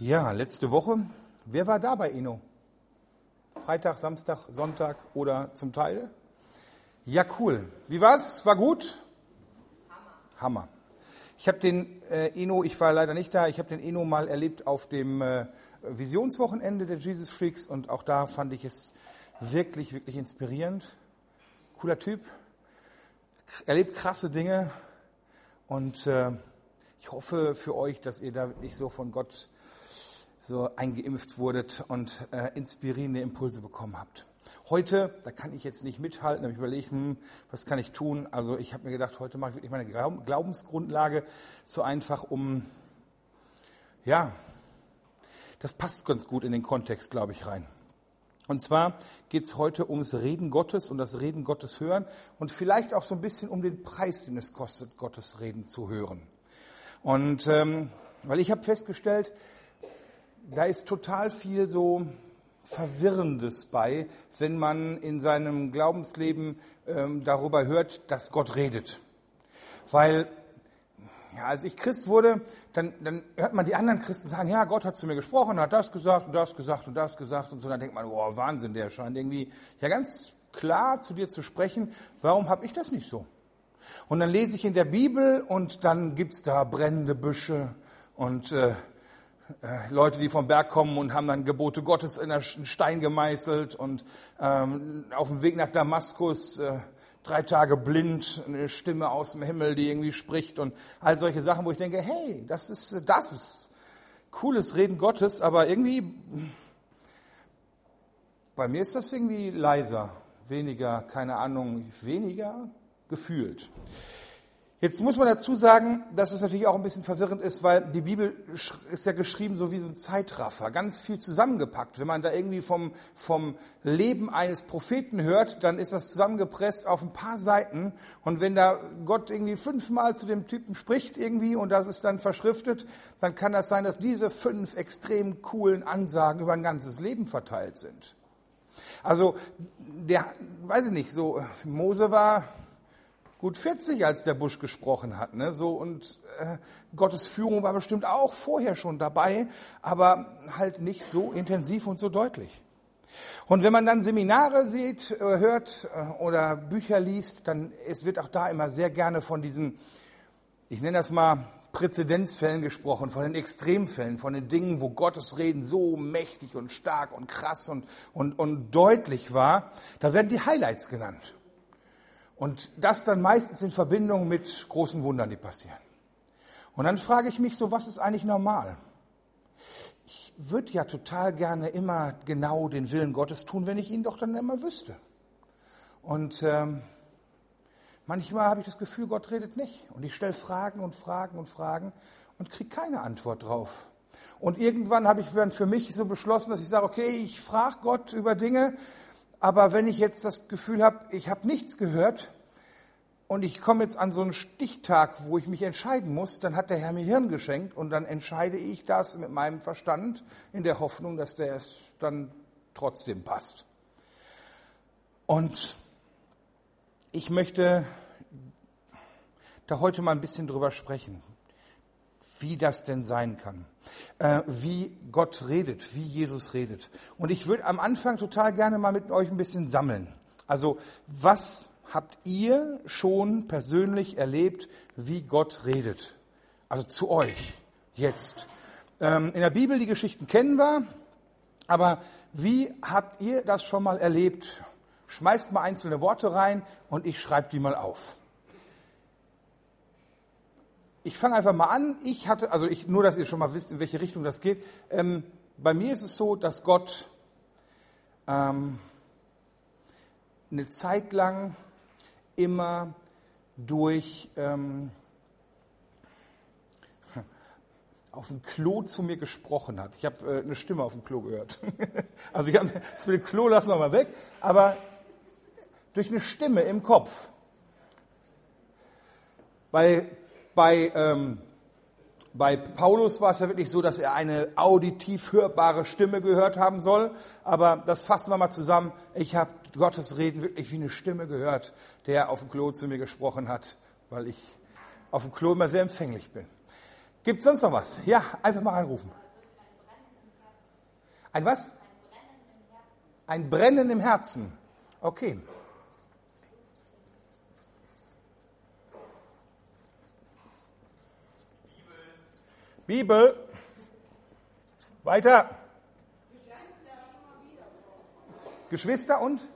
Ja, letzte Woche. Wer war da bei Inno? Freitag, Samstag, Sonntag oder zum Teil? Ja, cool. Wie war's? War gut? Hammer. Hammer. Ich habe den äh, Eno, ich war leider nicht da, ich habe den Eno mal erlebt auf dem äh, Visionswochenende der Jesus Freaks und auch da fand ich es wirklich, wirklich inspirierend. Cooler Typ, erlebt krasse Dinge und äh, ich hoffe für euch, dass ihr da wirklich so von Gott so eingeimpft wurdet und äh, inspirierende Impulse bekommen habt. Heute, da kann ich jetzt nicht mithalten, habe ich überlegt, hm, was kann ich tun? Also ich habe mir gedacht, heute mache ich wirklich meine Glaubensgrundlage so einfach, um, ja, das passt ganz gut in den Kontext, glaube ich, rein. Und zwar geht es heute ums Reden Gottes und das Reden Gottes hören und vielleicht auch so ein bisschen um den Preis, den es kostet, Gottes Reden zu hören. Und ähm, weil ich habe festgestellt, da ist total viel so Verwirrendes bei, wenn man in seinem Glaubensleben ähm, darüber hört, dass Gott redet. Weil, ja, als ich Christ wurde, dann, dann hört man die anderen Christen sagen, ja, Gott hat zu mir gesprochen, hat das gesagt und das gesagt und das gesagt und so. Dann denkt man, oh, Wahnsinn, der scheint irgendwie ja ganz klar zu dir zu sprechen. Warum habe ich das nicht so? Und dann lese ich in der Bibel und dann gibt's da brennende Büsche und äh, Leute, die vom Berg kommen und haben dann Gebote Gottes in einen Stein gemeißelt und ähm, auf dem Weg nach Damaskus äh, drei Tage blind, eine Stimme aus dem Himmel, die irgendwie spricht und all solche Sachen, wo ich denke, hey, das ist, das ist cooles Reden Gottes, aber irgendwie, bei mir ist das irgendwie leiser, weniger, keine Ahnung, weniger gefühlt. Jetzt muss man dazu sagen, dass es natürlich auch ein bisschen verwirrend ist, weil die Bibel ist ja geschrieben so wie so ein Zeitraffer, ganz viel zusammengepackt. Wenn man da irgendwie vom, vom Leben eines Propheten hört, dann ist das zusammengepresst auf ein paar Seiten. Und wenn da Gott irgendwie fünfmal zu dem Typen spricht irgendwie und das ist dann verschriftet, dann kann das sein, dass diese fünf extrem coolen Ansagen über ein ganzes Leben verteilt sind. Also, der, weiß ich nicht, so, Mose war gut 40, als der Busch gesprochen hat. Ne? So, und äh, Gottes Führung war bestimmt auch vorher schon dabei, aber halt nicht so intensiv und so deutlich. Und wenn man dann Seminare sieht, äh, hört äh, oder Bücher liest, dann es wird auch da immer sehr gerne von diesen, ich nenne das mal Präzedenzfällen gesprochen, von den Extremfällen, von den Dingen, wo Gottes Reden so mächtig und stark und krass und, und, und deutlich war. Da werden die Highlights genannt. Und das dann meistens in Verbindung mit großen Wundern, die passieren. Und dann frage ich mich so, was ist eigentlich normal? Ich würde ja total gerne immer genau den Willen Gottes tun, wenn ich ihn doch dann immer wüsste. Und ähm, manchmal habe ich das Gefühl, Gott redet nicht. Und ich stelle Fragen und Fragen und Fragen und kriege keine Antwort drauf. Und irgendwann habe ich dann für mich so beschlossen, dass ich sage, okay, ich frage Gott über Dinge, aber wenn ich jetzt das Gefühl habe, ich habe nichts gehört und ich komme jetzt an so einen Stichtag, wo ich mich entscheiden muss, dann hat der Herr mir Hirn geschenkt und dann entscheide ich das mit meinem Verstand in der Hoffnung, dass der es dann trotzdem passt. Und ich möchte da heute mal ein bisschen drüber sprechen, wie das denn sein kann äh, wie Gott redet, wie Jesus redet. Und ich würde am Anfang total gerne mal mit euch ein bisschen sammeln. Also was habt ihr schon persönlich erlebt, wie Gott redet? Also zu euch jetzt. Ähm, in der Bibel die Geschichten kennen wir, aber wie habt ihr das schon mal erlebt? Schmeißt mal einzelne Worte rein und ich schreibe die mal auf ich fange einfach mal an. Ich hatte, also ich, nur, dass ihr schon mal wisst, in welche Richtung das geht. Ähm, bei mir ist es so, dass Gott ähm, eine Zeit lang immer durch ähm, auf dem Klo zu mir gesprochen hat. Ich habe äh, eine Stimme auf dem Klo gehört. also ich habe das mit dem Klo lassen wir mal weg, aber durch eine Stimme im Kopf. Bei bei, ähm, bei Paulus war es ja wirklich so, dass er eine auditiv hörbare Stimme gehört haben soll. Aber das fassen wir mal zusammen. Ich habe Gottes Reden wirklich wie eine Stimme gehört, der auf dem Klo zu mir gesprochen hat, weil ich auf dem Klo immer sehr empfänglich bin. Gibt es sonst noch was? Ja, einfach mal anrufen. Ein was? Ein Brennen im Herzen. Okay. Bibel. Weiter. Geschwister und?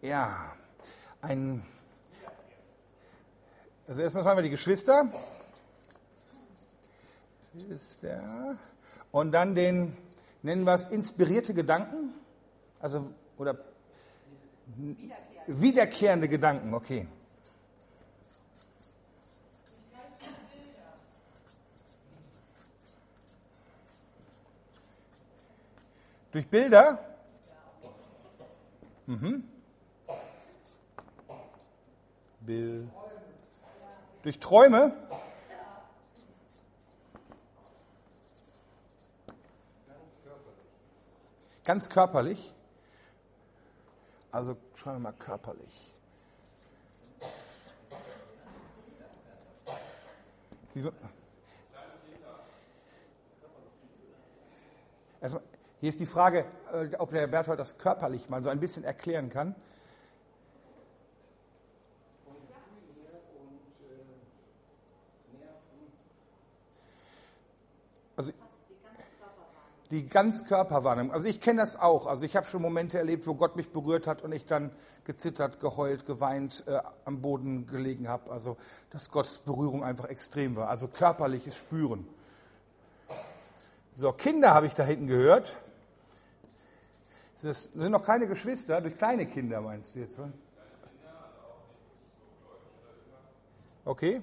Ja, ein. Also erstmal sagen wir die Geschwister. Ist der. Und dann den, nennen wir es inspirierte Gedanken. Also, oder wiederkehrende Gedanken, okay. Durch Bilder? Mhm. Bild. Durch Träume? Ganz körperlich? Also schreiben wir mal körperlich. Wieso? Erstmal, hier ist die Frage, äh, ob der Berthold das körperlich mal so ein bisschen erklären kann. Also die Ganzkörperwahrnehmung. Also ich kenne das auch. Also ich habe schon Momente erlebt, wo Gott mich berührt hat und ich dann gezittert, geheult, geweint, äh, am Boden gelegen habe. Also dass Gottes Berührung einfach extrem war. Also körperliches Spüren. So, Kinder habe ich da hinten gehört. Das sind noch keine Geschwister, durch kleine Kinder meinst du jetzt? Was? Okay.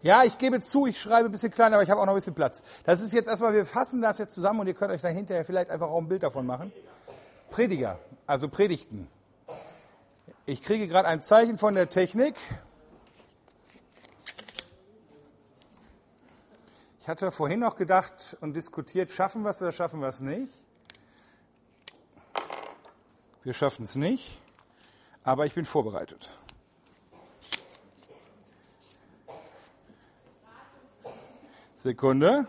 Ja, ich gebe zu, ich schreibe ein bisschen kleiner, aber ich habe auch noch ein bisschen Platz. Das ist jetzt erstmal, wir fassen das jetzt zusammen und ihr könnt euch dann hinterher vielleicht einfach auch ein Bild davon machen. Prediger, also Predigten. Ich kriege gerade ein Zeichen von der Technik. Ich hatte vorhin noch gedacht und diskutiert, schaffen wir es oder schaffen wir es nicht? Wir schaffen es nicht, aber ich bin vorbereitet. Sekunde.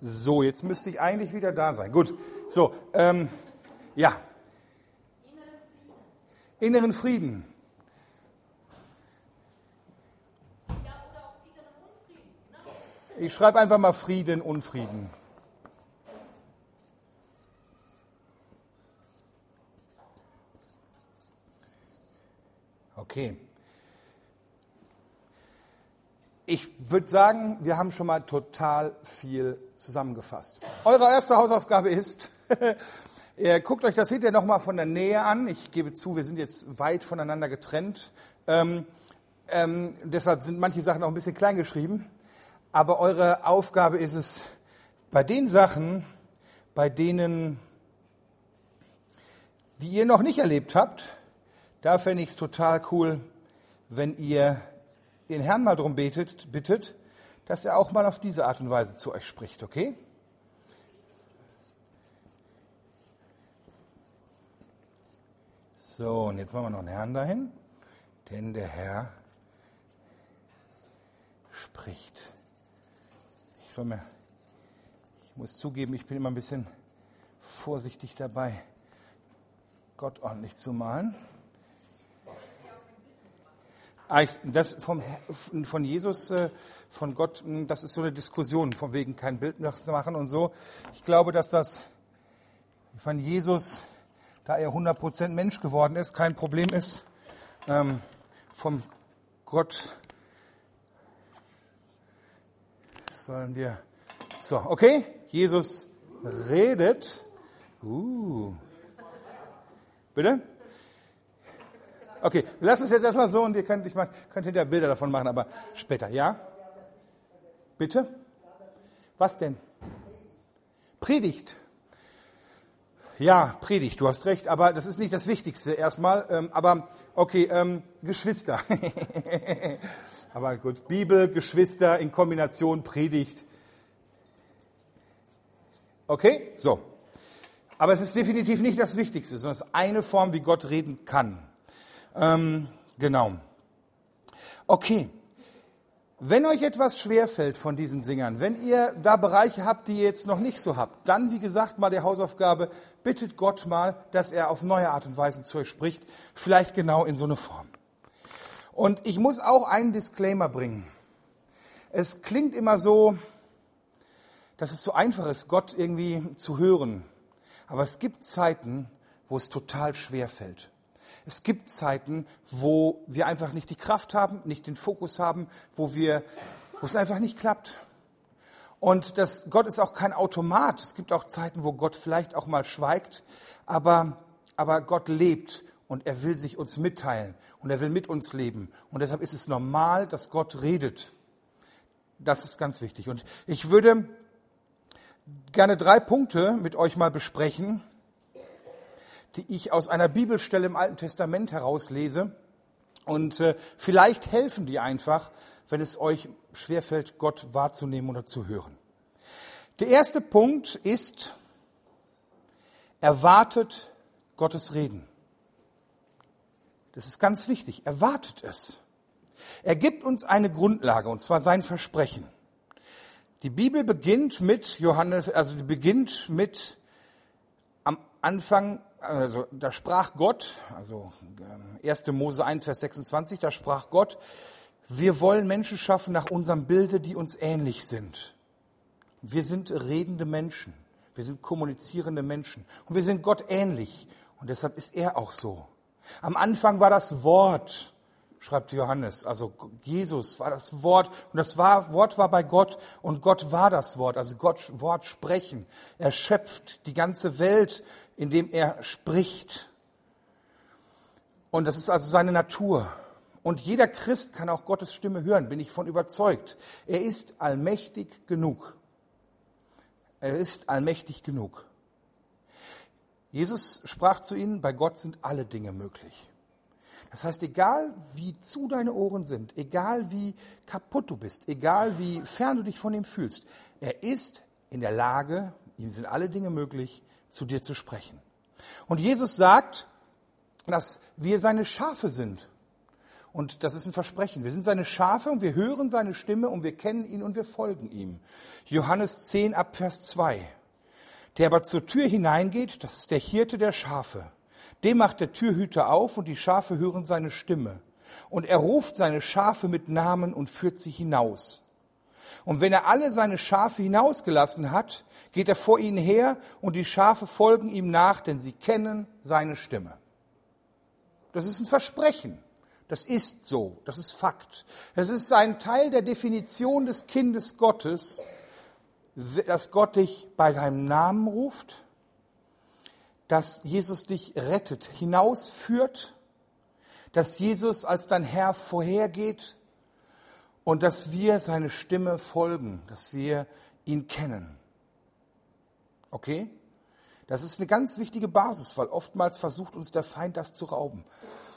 So, jetzt müsste ich eigentlich wieder da sein. Gut, so, ähm, ja. Inneren Frieden. Ich schreibe einfach mal Frieden, Unfrieden. Okay. Ich würde sagen, wir haben schon mal total viel zusammengefasst. Eure erste Hausaufgabe ist, guckt euch das hinterher nochmal von der Nähe an. Ich gebe zu, wir sind jetzt weit voneinander getrennt. Ähm, ähm, deshalb sind manche Sachen auch ein bisschen klein geschrieben. Aber eure Aufgabe ist es, bei den Sachen, bei denen, die ihr noch nicht erlebt habt, da fände ich es total cool, wenn ihr den Herrn mal darum betet, bittet, dass er auch mal auf diese Art und Weise zu euch spricht, okay? So, und jetzt machen wir noch einen Herrn dahin, denn der Herr spricht. Mir, ich muss zugeben, ich bin immer ein bisschen vorsichtig dabei, Gott ordentlich zu malen. Ah, das vom, von Jesus, äh, von Gott, hm, das ist so eine Diskussion, von wegen kein Bild machen und so. Ich glaube, dass das von Jesus, da er 100% Mensch geworden ist, kein Problem ist. Ähm, vom Gott sollen wir. So, okay? Jesus redet. Uh. Bitte? Okay, lassen es jetzt erstmal so und ihr könnt, ich mein, könnt hinterher Bilder davon machen, aber später, ja? Bitte? Was denn? Predigt. Ja, Predigt, du hast recht, aber das ist nicht das Wichtigste erstmal. Ähm, aber okay, ähm, Geschwister. aber gut, Bibel, Geschwister in Kombination Predigt. Okay, so. Aber es ist definitiv nicht das Wichtigste, sondern es ist eine Form, wie Gott reden kann. Ähm, genau. Okay. Wenn euch etwas schwerfällt von diesen Singern, wenn ihr da Bereiche habt, die ihr jetzt noch nicht so habt, dann, wie gesagt, mal der Hausaufgabe, bittet Gott mal, dass er auf neue Art und Weise zu euch spricht, vielleicht genau in so eine Form. Und ich muss auch einen Disclaimer bringen. Es klingt immer so, dass es so einfach ist, Gott irgendwie zu hören. Aber es gibt Zeiten, wo es total schwer fällt. Es gibt Zeiten, wo wir einfach nicht die Kraft haben, nicht den Fokus haben, wo wir, wo es einfach nicht klappt. Und das, Gott ist auch kein Automat. Es gibt auch Zeiten, wo Gott vielleicht auch mal schweigt, aber, aber Gott lebt und er will sich uns mitteilen und er will mit uns leben. Und deshalb ist es normal, dass Gott redet. Das ist ganz wichtig. Und ich würde gerne drei Punkte mit euch mal besprechen, die ich aus einer Bibelstelle im Alten Testament herauslese. Und äh, vielleicht helfen die einfach, wenn es euch schwerfällt, Gott wahrzunehmen oder zu hören. Der erste Punkt ist, erwartet Gottes Reden. Das ist ganz wichtig. Erwartet es. Er gibt uns eine Grundlage, und zwar sein Versprechen. Die Bibel beginnt mit Johannes, also die beginnt mit am Anfang, also da sprach Gott, also 1. Ähm, Mose 1, Vers 26, da sprach Gott, wir wollen Menschen schaffen nach unserem Bilde, die uns ähnlich sind. Wir sind redende Menschen. Wir sind kommunizierende Menschen. Und wir sind Gott ähnlich. Und deshalb ist er auch so. Am Anfang war das Wort schreibt Johannes. Also Jesus war das Wort und das Wort war bei Gott und Gott war das Wort. Also Gott Wort sprechen. Er schöpft die ganze Welt, indem er spricht. Und das ist also seine Natur. Und jeder Christ kann auch Gottes Stimme hören, bin ich von überzeugt. Er ist allmächtig genug. Er ist allmächtig genug. Jesus sprach zu ihnen, bei Gott sind alle Dinge möglich. Das heißt, egal wie zu deine Ohren sind, egal wie kaputt du bist, egal wie fern du dich von ihm fühlst, er ist in der Lage, ihm sind alle Dinge möglich, zu dir zu sprechen. Und Jesus sagt, dass wir seine Schafe sind. Und das ist ein Versprechen. Wir sind seine Schafe und wir hören seine Stimme und wir kennen ihn und wir folgen ihm. Johannes 10 ab Vers 2. Der aber zur Tür hineingeht, das ist der Hirte der Schafe. Dem macht der Türhüter auf und die Schafe hören seine Stimme. Und er ruft seine Schafe mit Namen und führt sie hinaus. Und wenn er alle seine Schafe hinausgelassen hat, geht er vor ihnen her und die Schafe folgen ihm nach, denn sie kennen seine Stimme. Das ist ein Versprechen. Das ist so. Das ist Fakt. Es ist ein Teil der Definition des Kindes Gottes, dass Gott dich bei deinem Namen ruft, dass Jesus dich rettet, hinausführt, dass Jesus als dein Herr vorhergeht und dass wir seine Stimme folgen, dass wir ihn kennen. Okay? Das ist eine ganz wichtige Basis, weil oftmals versucht uns der Feind das zu rauben.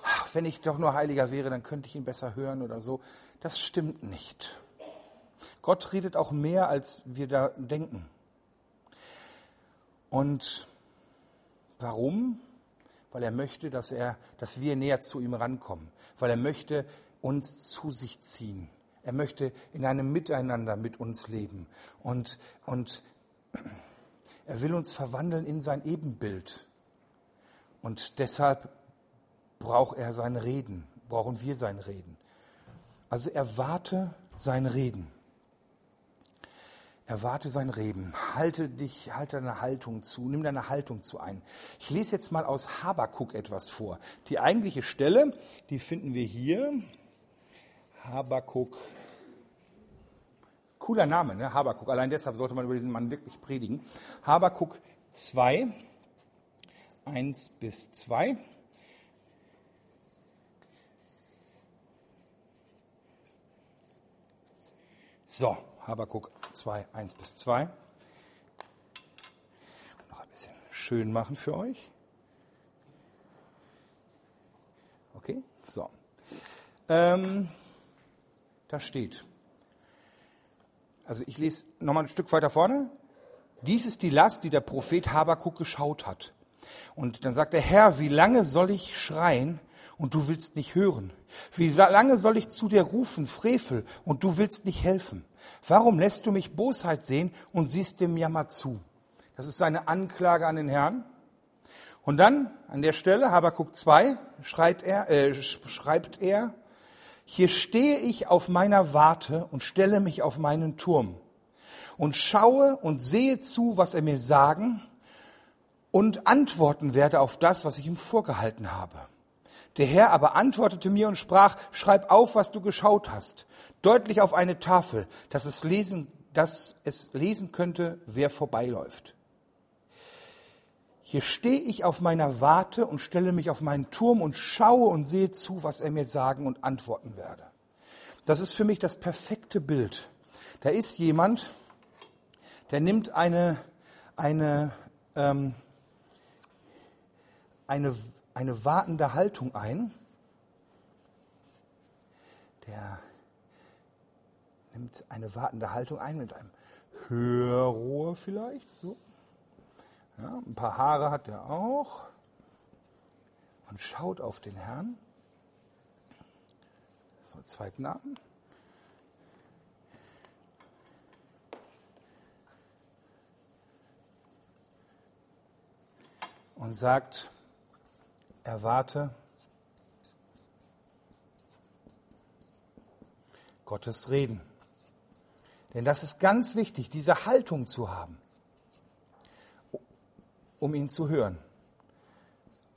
Ach, wenn ich doch nur heiliger wäre, dann könnte ich ihn besser hören oder so. Das stimmt nicht. Gott redet auch mehr, als wir da denken. Und Warum? Weil er möchte, dass, er, dass wir näher zu ihm rankommen. Weil er möchte uns zu sich ziehen. Er möchte in einem Miteinander mit uns leben. Und, und er will uns verwandeln in sein Ebenbild. Und deshalb braucht er sein Reden, brauchen wir sein Reden. Also erwarte sein Reden. Erwarte sein Reden. Halte dich, halte deine Haltung zu, nimm deine Haltung zu ein. Ich lese jetzt mal aus Habakuk etwas vor. Die eigentliche Stelle, die finden wir hier. Habakuk. Cooler Name, ne? Habakuk. Allein deshalb sollte man über diesen Mann wirklich predigen. Habakuk 2, 1 bis 2. So, Habakuk 2, 1 bis 2. Noch ein bisschen schön machen für euch. Okay, so. Ähm, da steht, also ich lese nochmal ein Stück weiter vorne. Dies ist die Last, die der Prophet Habakuk geschaut hat. Und dann sagt der Herr, wie lange soll ich schreien und du willst nicht hören? Wie lange soll ich zu dir rufen, Frevel, und du willst nicht helfen? Warum lässt du mich Bosheit sehen und siehst dem Jammer zu? Das ist seine Anklage an den Herrn. Und dann an der Stelle, Habakuk 2, schreibt er, äh, schreibt er, hier stehe ich auf meiner Warte und stelle mich auf meinen Turm und schaue und sehe zu, was er mir sagen und antworten werde auf das, was ich ihm vorgehalten habe. Der Herr aber antwortete mir und sprach, schreib auf, was du geschaut hast, deutlich auf eine Tafel, dass es lesen, dass es lesen könnte, wer vorbeiläuft. Hier stehe ich auf meiner Warte und stelle mich auf meinen Turm und schaue und sehe zu, was er mir sagen und antworten werde. Das ist für mich das perfekte Bild. Da ist jemand, der nimmt eine, eine, ähm, eine, eine wartende Haltung ein. Der nimmt eine wartende Haltung ein mit einem Hörrohr vielleicht, so. Ja, ein paar Haare hat er auch und schaut auf den Herrn. So, zweiten Namen. und sagt, erwarte Gottes Reden. Denn das ist ganz wichtig, diese Haltung zu haben, um ihn zu hören.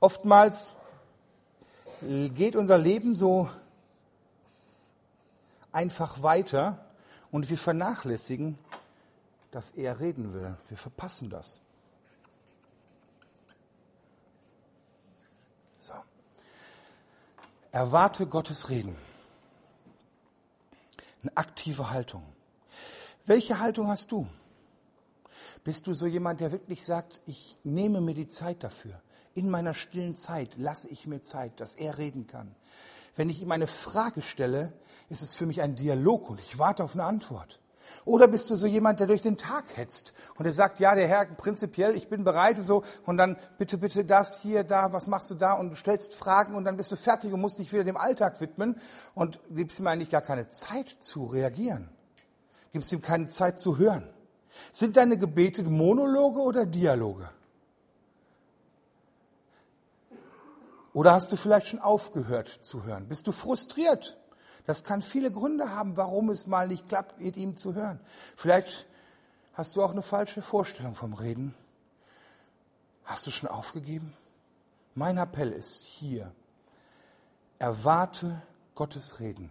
Oftmals geht unser Leben so einfach weiter und wir vernachlässigen, dass er reden will. Wir verpassen das. So. Erwarte Gottes Reden. Eine aktive Haltung. Welche Haltung hast du? Bist du so jemand, der wirklich sagt, ich nehme mir die Zeit dafür? In meiner stillen Zeit lasse ich mir Zeit, dass er reden kann. Wenn ich ihm eine Frage stelle, ist es für mich ein Dialog und ich warte auf eine Antwort. Oder bist du so jemand, der durch den Tag hetzt und der sagt, ja, der Herr, prinzipiell, ich bin bereit so und dann bitte, bitte das hier, da, was machst du da und du stellst Fragen und dann bist du fertig und musst dich wieder dem Alltag widmen und gibst ihm eigentlich gar keine Zeit zu reagieren. Gibst ihm keine Zeit zu hören. Sind deine Gebete Monologe oder Dialoge? Oder hast du vielleicht schon aufgehört zu hören? Bist du frustriert? Das kann viele Gründe haben, warum es mal nicht klappt, mit ihm zu hören. Vielleicht hast du auch eine falsche Vorstellung vom Reden. Hast du schon aufgegeben? Mein Appell ist hier. Erwarte Gottes Reden.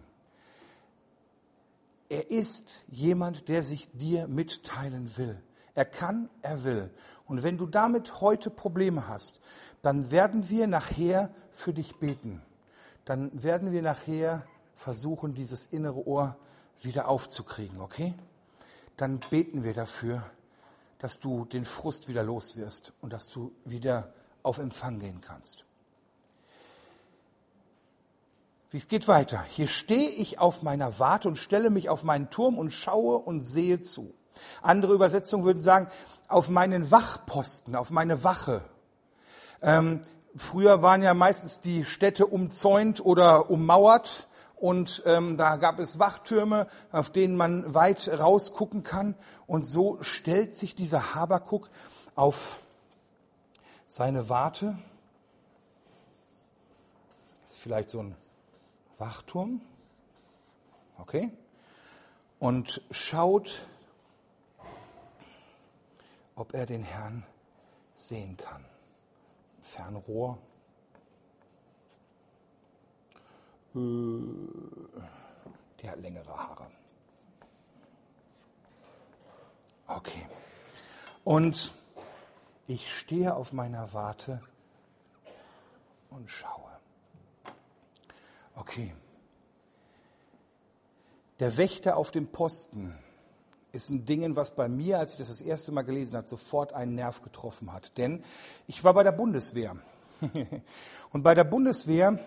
Er ist jemand, der sich dir mitteilen will. Er kann, er will. Und wenn du damit heute Probleme hast, dann werden wir nachher für dich beten. Dann werden wir nachher versuchen, dieses innere Ohr wieder aufzukriegen, okay? Dann beten wir dafür, dass du den Frust wieder los wirst und dass du wieder auf Empfang gehen kannst. Wie es geht weiter. Hier stehe ich auf meiner Warte und stelle mich auf meinen Turm und schaue und sehe zu. Andere Übersetzungen würden sagen, auf meinen Wachposten, auf meine Wache. Ähm, früher waren ja meistens die Städte umzäunt oder ummauert und ähm, da gab es Wachtürme, auf denen man weit rausgucken kann. Und so stellt sich dieser Habakuk auf seine Warte. Das ist vielleicht so ein Wachturm. Okay? Und schaut, ob er den Herrn sehen kann. Fernrohr. Der hat längere Haare. Okay. Und ich stehe auf meiner Warte und schaue. Okay. Der Wächter auf dem Posten ist ein Ding, was bei mir, als ich das das erste Mal gelesen habe, sofort einen Nerv getroffen hat. Denn ich war bei der Bundeswehr. und bei der Bundeswehr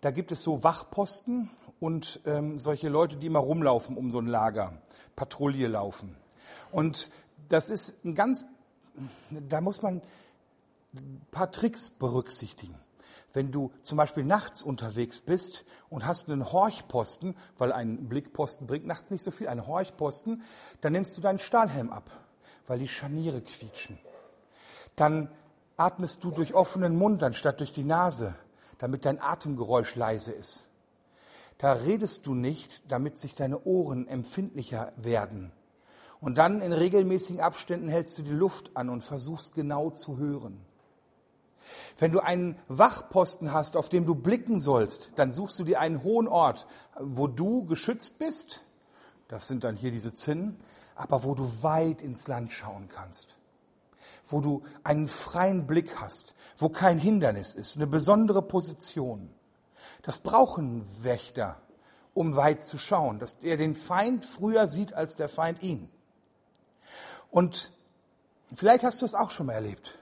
da gibt es so Wachposten und ähm, solche Leute, die immer rumlaufen um so ein Lager, Patrouille laufen. Und das ist ein ganz, da muss man ein paar Tricks berücksichtigen. Wenn du zum Beispiel nachts unterwegs bist und hast einen Horchposten, weil ein Blickposten bringt nachts nicht so viel, einen Horchposten, dann nimmst du deinen Stahlhelm ab, weil die Scharniere quietschen. Dann atmest du durch offenen Mund anstatt durch die Nase, damit dein Atemgeräusch leise ist. Da redest du nicht, damit sich deine Ohren empfindlicher werden. Und dann in regelmäßigen Abständen hältst du die Luft an und versuchst genau zu hören. Wenn du einen Wachposten hast, auf dem du blicken sollst, dann suchst du dir einen hohen Ort, wo du geschützt bist. Das sind dann hier diese Zinnen, aber wo du weit ins Land schauen kannst. Wo du einen freien Blick hast, wo kein Hindernis ist, eine besondere Position. Das brauchen Wächter, um weit zu schauen, dass er den Feind früher sieht als der Feind ihn. Und vielleicht hast du es auch schon mal erlebt.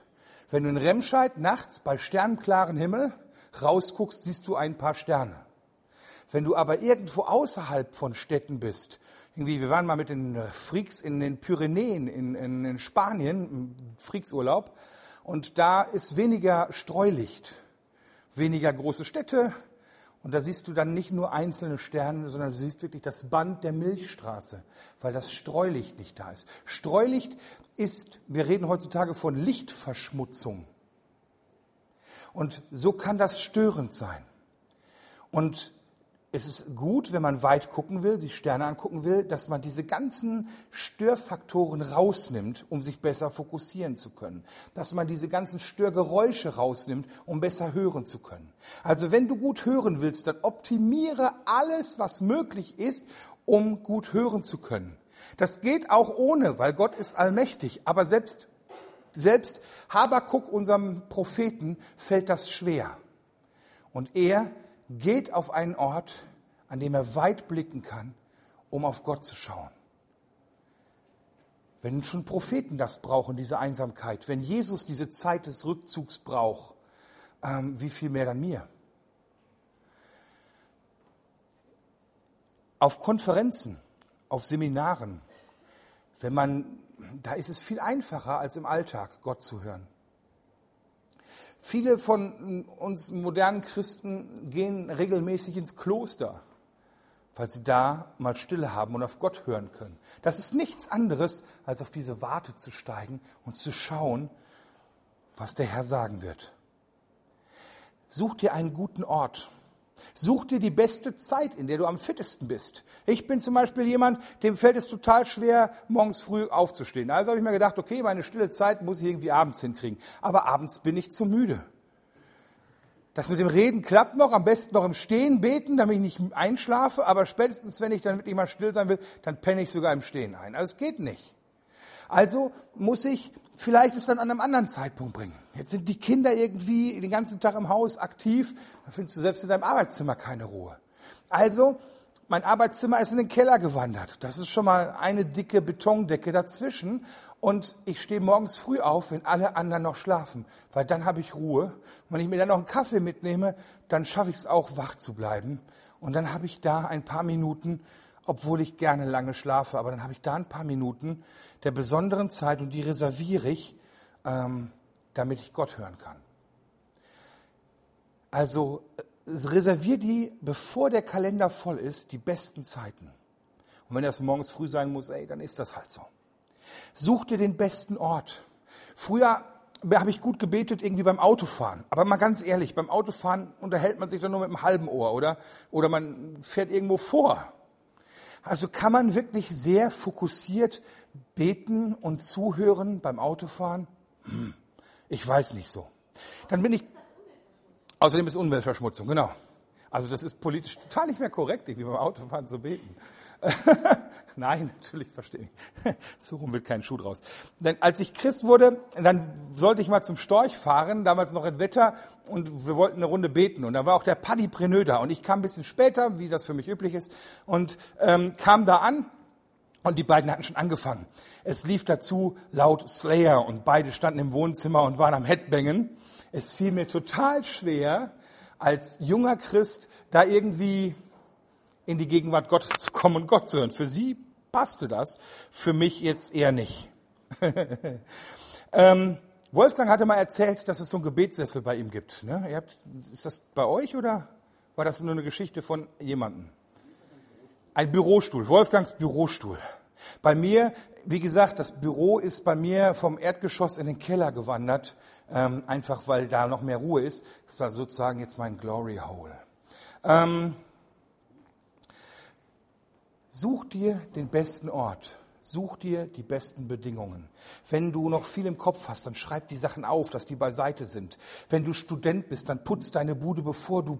Wenn du in Remscheid nachts bei sternklaren Himmel rausguckst, siehst du ein paar Sterne. Wenn du aber irgendwo außerhalb von Städten bist, irgendwie, wir waren mal mit den Freaks in den Pyrenäen in, in, in Spanien, Freaksurlaub, und da ist weniger Streulicht, weniger große Städte, und da siehst du dann nicht nur einzelne Sterne, sondern du siehst wirklich das Band der Milchstraße, weil das Streulicht nicht da ist. Streulicht ist, wir reden heutzutage von Lichtverschmutzung. Und so kann das störend sein. Und es ist gut, wenn man weit gucken will, sich Sterne angucken will, dass man diese ganzen Störfaktoren rausnimmt, um sich besser fokussieren zu können. Dass man diese ganzen Störgeräusche rausnimmt, um besser hören zu können. Also wenn du gut hören willst, dann optimiere alles, was möglich ist, um gut hören zu können. Das geht auch ohne, weil Gott ist allmächtig. Aber selbst, selbst Habakuk, unserem Propheten, fällt das schwer. Und er geht auf einen Ort, an dem er weit blicken kann, um auf Gott zu schauen. Wenn schon Propheten das brauchen, diese Einsamkeit, wenn Jesus diese Zeit des Rückzugs braucht, ähm, wie viel mehr dann mir? Auf Konferenzen auf Seminaren, wenn man, da ist es viel einfacher als im Alltag, Gott zu hören. Viele von uns modernen Christen gehen regelmäßig ins Kloster, weil sie da mal Stille haben und auf Gott hören können. Das ist nichts anderes, als auf diese Warte zu steigen und zu schauen, was der Herr sagen wird. Such dir einen guten Ort, Such dir die beste Zeit, in der du am fittesten bist. Ich bin zum Beispiel jemand, dem fällt es total schwer, morgens früh aufzustehen. Also habe ich mir gedacht, okay, meine stille Zeit muss ich irgendwie abends hinkriegen. Aber abends bin ich zu müde. Das mit dem Reden klappt noch, am besten noch im Stehen beten, damit ich nicht einschlafe, aber spätestens, wenn ich dann wirklich mal still sein will, dann penne ich sogar im Stehen ein. Also es geht nicht. Also muss ich vielleicht es dann an einem anderen Zeitpunkt bringen. Jetzt sind die Kinder irgendwie den ganzen Tag im Haus aktiv, dann findest du selbst in deinem Arbeitszimmer keine Ruhe. Also, mein Arbeitszimmer ist in den Keller gewandert. Das ist schon mal eine dicke Betondecke dazwischen. Und ich stehe morgens früh auf, wenn alle anderen noch schlafen, weil dann habe ich Ruhe. Und wenn ich mir dann noch einen Kaffee mitnehme, dann schaffe ich es auch, wach zu bleiben. Und dann habe ich da ein paar Minuten, obwohl ich gerne lange schlafe, aber dann habe ich da ein paar Minuten der besonderen Zeit und die reserviere ich, ähm, damit ich Gott hören kann. Also äh, reservier die, bevor der Kalender voll ist, die besten Zeiten. Und wenn das morgens früh sein muss, ey, dann ist das halt so. Such dir den besten Ort. Früher habe ich gut gebetet irgendwie beim Autofahren. Aber mal ganz ehrlich, beim Autofahren unterhält man sich doch nur mit einem halben Ohr, oder? Oder man fährt irgendwo vor. Also kann man wirklich sehr fokussiert beten und zuhören beim Autofahren? Hm, ich weiß nicht so. Dann bin ich. Außerdem ist Umweltverschmutzung, genau. Also das ist politisch total nicht mehr korrekt, wie beim Autofahren zu beten. Nein, natürlich verstehe ich. so rum wird kein Schuh draus. Denn als ich Christ wurde, dann sollte ich mal zum Storch fahren, damals noch in Wetter, und wir wollten eine Runde beten. Und da war auch der Paddy Preneux da. Und ich kam ein bisschen später, wie das für mich üblich ist, und ähm, kam da an und die beiden hatten schon angefangen. Es lief dazu laut Slayer und beide standen im Wohnzimmer und waren am Headbangen. Es fiel mir total schwer, als junger Christ da irgendwie in die Gegenwart Gottes zu kommen und Gott zu hören. Für sie passte das, für mich jetzt eher nicht. ähm, Wolfgang hatte mal erzählt, dass es so einen Gebetssessel bei ihm gibt. Ne? Habt, ist das bei euch oder war das nur eine Geschichte von jemandem? Ein Bürostuhl, Wolfgangs Bürostuhl. Bei mir, wie gesagt, das Büro ist bei mir vom Erdgeschoss in den Keller gewandert, ähm, einfach weil da noch mehr Ruhe ist. Das ist also sozusagen jetzt mein Glory Hole. Ähm, such dir den besten Ort. Such dir die besten Bedingungen. Wenn du noch viel im Kopf hast, dann schreib die Sachen auf, dass die beiseite sind. Wenn du Student bist, dann putz deine Bude, bevor du,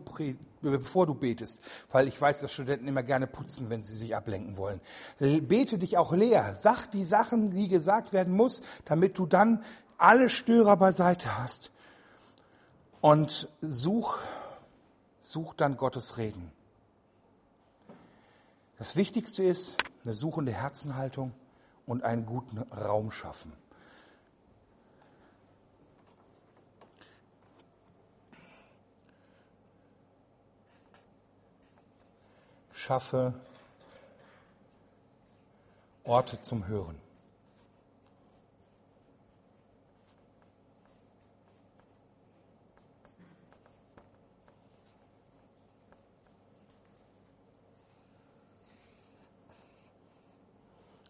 bevor du betest. Weil ich weiß, dass Studenten immer gerne putzen, wenn sie sich ablenken wollen. Bete dich auch leer. Sag die Sachen, die gesagt werden muss, damit du dann alle Störer beiseite hast. Und such, such dann Gottes Reden. Das Wichtigste ist eine suchende Herzenhaltung und einen guten Raum schaffen. Schaffe Orte zum Hören.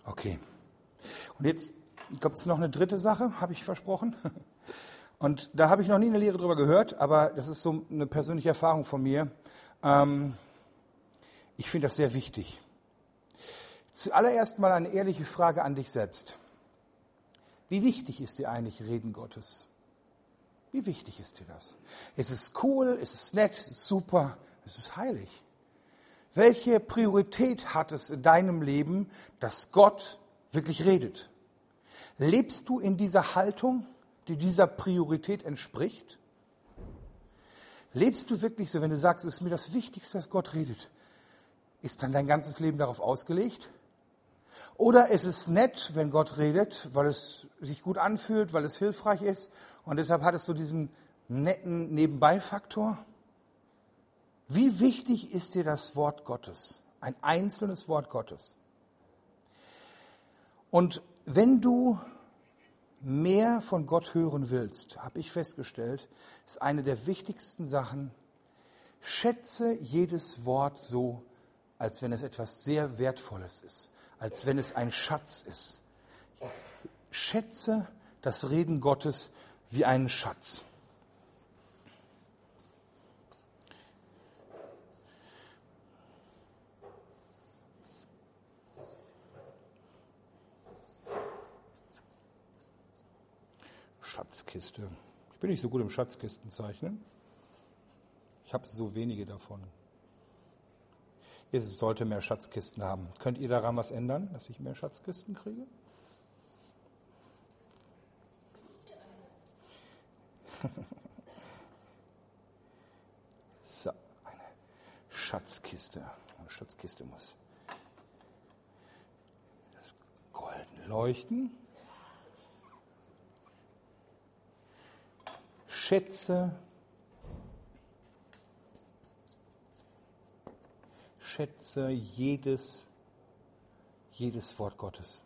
Okay. Und jetzt gibt es noch eine dritte Sache, habe ich versprochen. Und da habe ich noch nie eine Lehre drüber gehört, aber das ist so eine persönliche Erfahrung von mir. Ähm, ich finde das sehr wichtig. Zuallererst mal eine ehrliche Frage an dich selbst. Wie wichtig ist dir eigentlich Reden Gottes? Wie wichtig ist dir das? Ist es cool? Ist es nett? Ist es super? Ist es heilig? Welche Priorität hat es in deinem Leben, dass Gott wirklich redet? Lebst du in dieser Haltung, die dieser Priorität entspricht? Lebst du wirklich so, wenn du sagst, es ist mir das Wichtigste, dass Gott redet? Ist dann dein ganzes Leben darauf ausgelegt? Oder ist es nett, wenn Gott redet, weil es sich gut anfühlt, weil es hilfreich ist und deshalb hattest du diesen netten Nebenbeifaktor? Wie wichtig ist dir das Wort Gottes? Ein einzelnes Wort Gottes. Und wenn du mehr von Gott hören willst, habe ich festgestellt, ist eine der wichtigsten Sachen, schätze jedes Wort so, als wenn es etwas sehr Wertvolles ist, als wenn es ein Schatz ist. Schätze das Reden Gottes wie einen Schatz. Schatzkiste. Ich bin nicht so gut im Schatzkistenzeichnen. Ich habe so wenige davon. Jesus sollte mehr Schatzkisten haben. Könnt ihr daran was ändern, dass ich mehr Schatzkisten kriege? so, eine Schatzkiste. Eine Schatzkiste muss das golden leuchten. Schätze, schätze jedes, jedes Wort Gottes.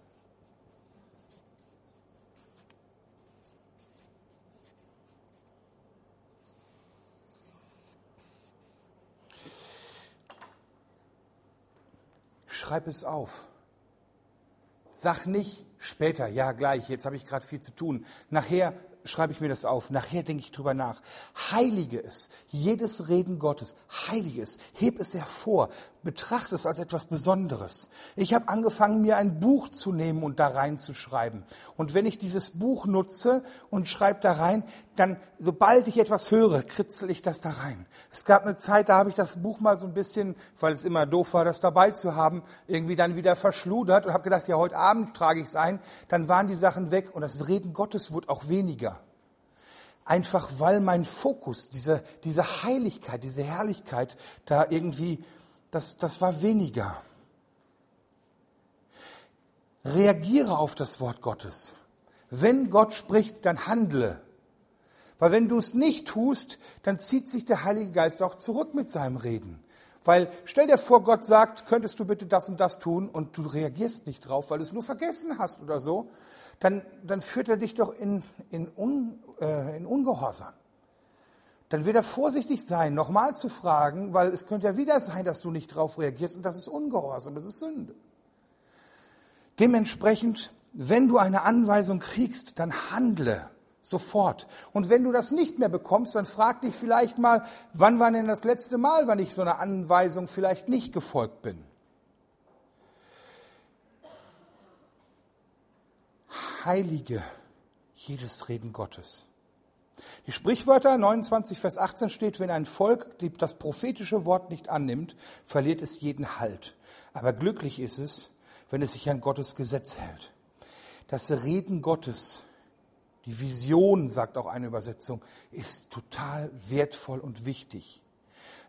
Schreib es auf. Sag nicht später, ja gleich, jetzt habe ich gerade viel zu tun. Nachher schreibe ich mir das auf. Nachher denke ich drüber nach. Heilige es. Jedes Reden Gottes. Heilige es. Heb es hervor. Betrachte es als etwas Besonderes. Ich habe angefangen, mir ein Buch zu nehmen und da reinzuschreiben. Und wenn ich dieses Buch nutze und schreibe da rein, dann, sobald ich etwas höre, kritzel ich das da rein. Es gab eine Zeit, da habe ich das Buch mal so ein bisschen, weil es immer doof war, das dabei zu haben, irgendwie dann wieder verschludert und habe gedacht, ja, heute Abend trage ich es ein. Dann waren die Sachen weg und das Reden Gottes wurde auch weniger einfach weil mein Fokus, diese, diese Heiligkeit, diese Herrlichkeit da irgendwie das, das war weniger. Reagiere auf das Wort Gottes. Wenn Gott spricht, dann handle. Weil wenn du es nicht tust, dann zieht sich der Heilige Geist auch zurück mit seinem Reden. Weil stell dir vor, Gott sagt, könntest du bitte das und das tun und du reagierst nicht drauf, weil du es nur vergessen hast oder so, dann, dann führt er dich doch in, in, Un, äh, in Ungehorsam. Dann wird er vorsichtig sein, nochmal zu fragen, weil es könnte ja wieder sein, dass du nicht drauf reagierst und das ist Ungehorsam, das ist Sünde. Dementsprechend, wenn du eine Anweisung kriegst, dann handle Sofort. Und wenn du das nicht mehr bekommst, dann frag dich vielleicht mal, wann war denn das letzte Mal, wann ich so einer Anweisung vielleicht nicht gefolgt bin. Heilige jedes Reden Gottes. Die Sprichwörter 29, Vers 18 steht, wenn ein Volk das prophetische Wort nicht annimmt, verliert es jeden Halt. Aber glücklich ist es, wenn es sich an Gottes Gesetz hält. Das Reden Gottes die Vision, sagt auch eine Übersetzung, ist total wertvoll und wichtig.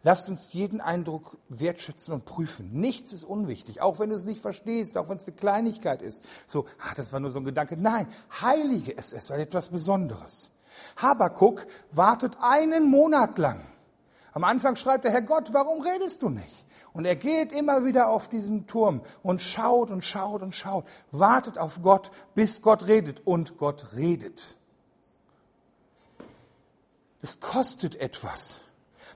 Lasst uns jeden Eindruck wertschätzen und prüfen. Nichts ist unwichtig, auch wenn du es nicht verstehst, auch wenn es eine Kleinigkeit ist. So, ah, das war nur so ein Gedanke. Nein, heilige es, es sei etwas Besonderes. Habakuk wartet einen Monat lang. Am Anfang schreibt der Herr Gott, warum redest du nicht? Und er geht immer wieder auf diesen Turm und schaut und schaut und schaut, wartet auf Gott, bis Gott redet. Und Gott redet. Es kostet etwas.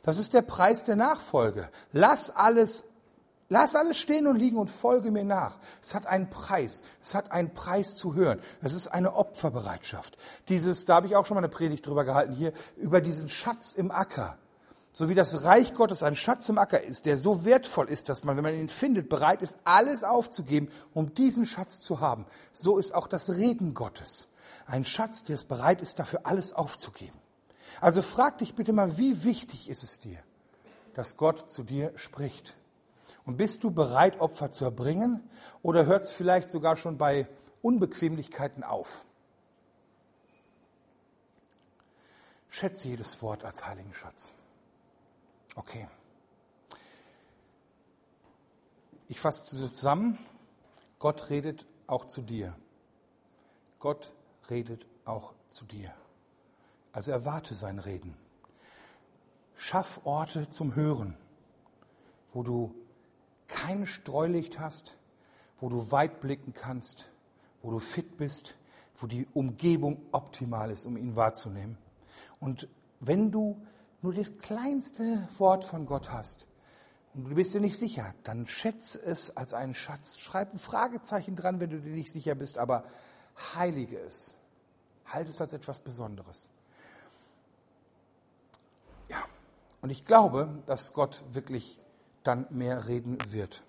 Das ist der Preis der Nachfolge. Lass alles, lass alles stehen und liegen und folge mir nach. Es hat einen Preis. Es hat einen Preis zu hören. Es ist eine Opferbereitschaft. Dieses, da habe ich auch schon mal eine Predigt drüber gehalten hier, über diesen Schatz im Acker so wie das Reich Gottes ein Schatz im Acker ist, der so wertvoll ist, dass man, wenn man ihn findet, bereit ist, alles aufzugeben, um diesen Schatz zu haben. So ist auch das Reden Gottes. Ein Schatz, der es bereit ist, dafür alles aufzugeben. Also frag dich bitte mal, wie wichtig ist es dir, dass Gott zu dir spricht? Und bist du bereit, Opfer zu erbringen? Oder hört es vielleicht sogar schon bei Unbequemlichkeiten auf? Schätze jedes Wort als heiligen Schatz. Okay. Ich fasse zusammen. Gott redet auch zu dir. Gott redet auch zu dir. Also erwarte sein Reden. Schaff Orte zum Hören, wo du kein Streulicht hast, wo du weit blicken kannst, wo du fit bist, wo die Umgebung optimal ist, um ihn wahrzunehmen. Und wenn du nur das kleinste Wort von Gott hast und du bist dir nicht sicher, dann schätze es als einen Schatz. Schreib ein Fragezeichen dran, wenn du dir nicht sicher bist, aber heilige es. Halte es als etwas Besonderes. Ja, und ich glaube, dass Gott wirklich dann mehr reden wird.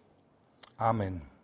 Amen.